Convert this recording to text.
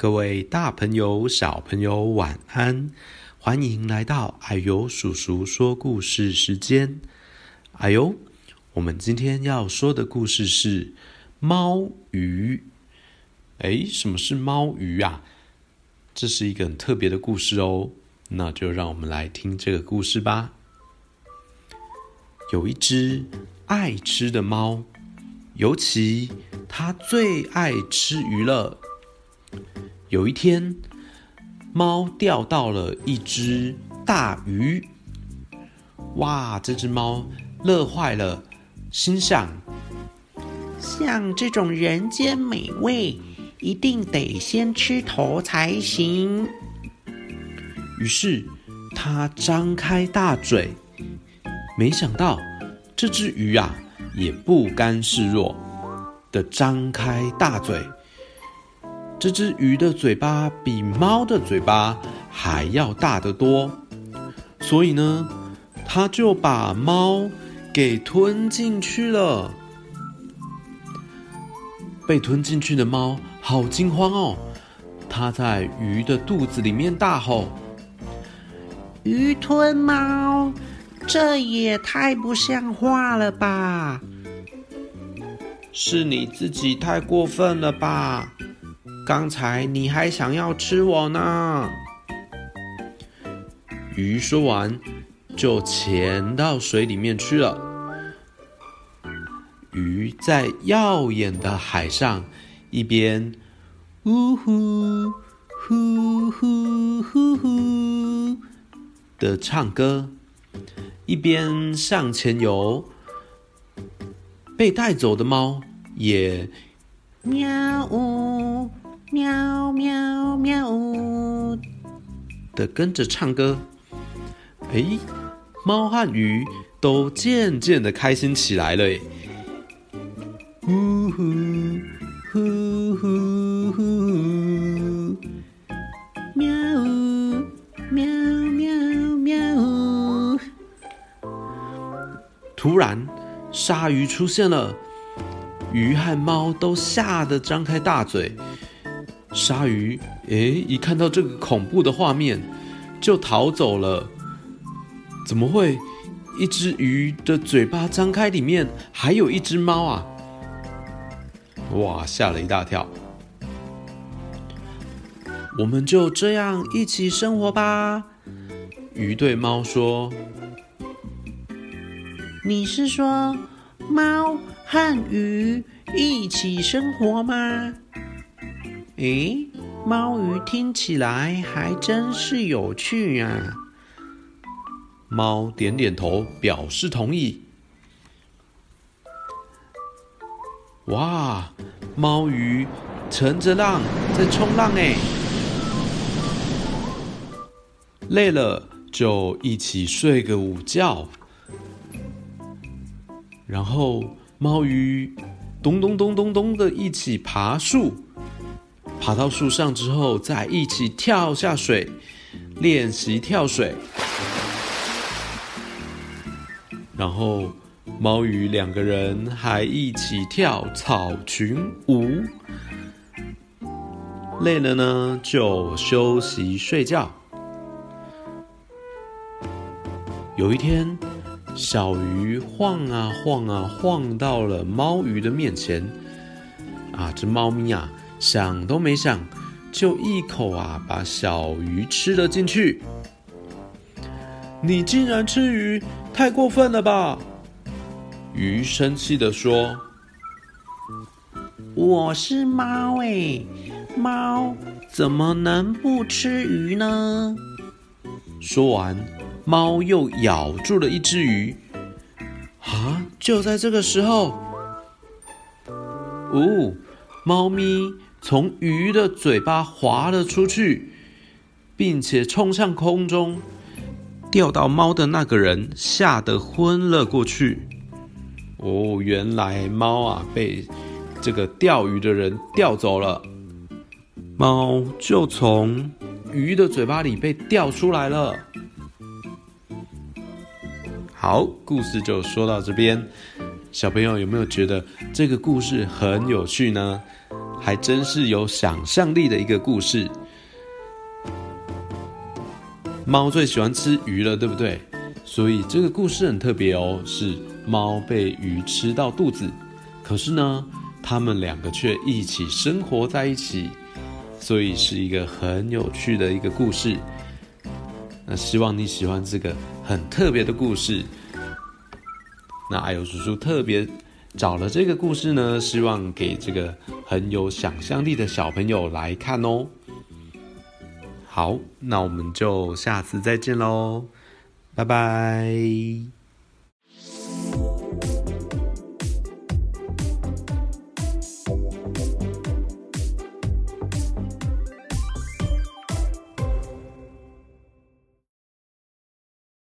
各位大朋友、小朋友，晚安！欢迎来到哎呦叔叔说故事时间。哎呦，我们今天要说的故事是猫鱼。哎，什么是猫鱼啊？这是一个很特别的故事哦。那就让我们来听这个故事吧。有一只爱吃的猫，尤其它最爱吃鱼了。有一天，猫钓到了一只大鱼。哇！这只猫乐坏了，心想：像这种人间美味，一定得先吃头才行。于是，它张开大嘴，没想到这只鱼啊，也不甘示弱的张开大嘴。这只鱼的嘴巴比猫的嘴巴还要大得多，所以呢，它就把猫给吞进去了。被吞进去的猫好惊慌哦，它在鱼的肚子里面大吼：“鱼吞猫，这也太不像话了吧！是你自己太过分了吧！”刚才你还想要吃我呢！鱼说完，就潜到水里面去了。鱼在耀眼的海上，一边呜呼呼呼呼呼的唱歌，一边向前游。被带走的猫也喵呜。喵喵喵呜的跟着唱歌，哎，猫和鱼都渐渐的开心起来了。呼呼呼呼呼，喵呜喵喵喵呜。突然，鲨鱼出现了，鱼和猫都吓得张开大嘴。鲨鱼，诶，一看到这个恐怖的画面，就逃走了。怎么会？一只鱼的嘴巴张开，里面还有一只猫啊！哇，吓了一大跳。我们就这样一起生活吧。鱼对猫说：“你是说猫和鱼一起生活吗？”诶，猫鱼听起来还真是有趣啊！猫点点头，表示同意。哇，猫鱼乘着浪在冲浪诶，累了就一起睡个午觉。然后猫鱼咚咚咚咚咚的一起爬树。爬到树上之后，再一起跳下水，练习跳水。然后，猫鱼两个人还一起跳草裙舞。累了呢，就休息睡觉。有一天，小鱼晃啊晃啊晃到了猫鱼的面前。啊，这猫咪啊！想都没想，就一口啊把小鱼吃了进去。你竟然吃鱼，太过分了吧！鱼生气地说：“我是猫诶，猫怎么能不吃鱼呢？”说完，猫又咬住了一只鱼。啊！就在这个时候，哦，猫咪。从鱼的嘴巴滑了出去，并且冲向空中，钓到猫的那个人吓得昏了过去。哦，原来猫啊被这个钓鱼的人钓走了，猫就从鱼的嘴巴里被钓出来了。好，故事就说到这边，小朋友有没有觉得这个故事很有趣呢？还真是有想象力的一个故事。猫最喜欢吃鱼了，对不对？所以这个故事很特别哦，是猫被鱼吃到肚子，可是呢，它们两个却一起生活在一起，所以是一个很有趣的一个故事。那希望你喜欢这个很特别的故事。那啊呦叔叔特别找了这个故事呢，希望给这个很有想象力的小朋友来看哦。好，那我们就下次再见喽。拜拜。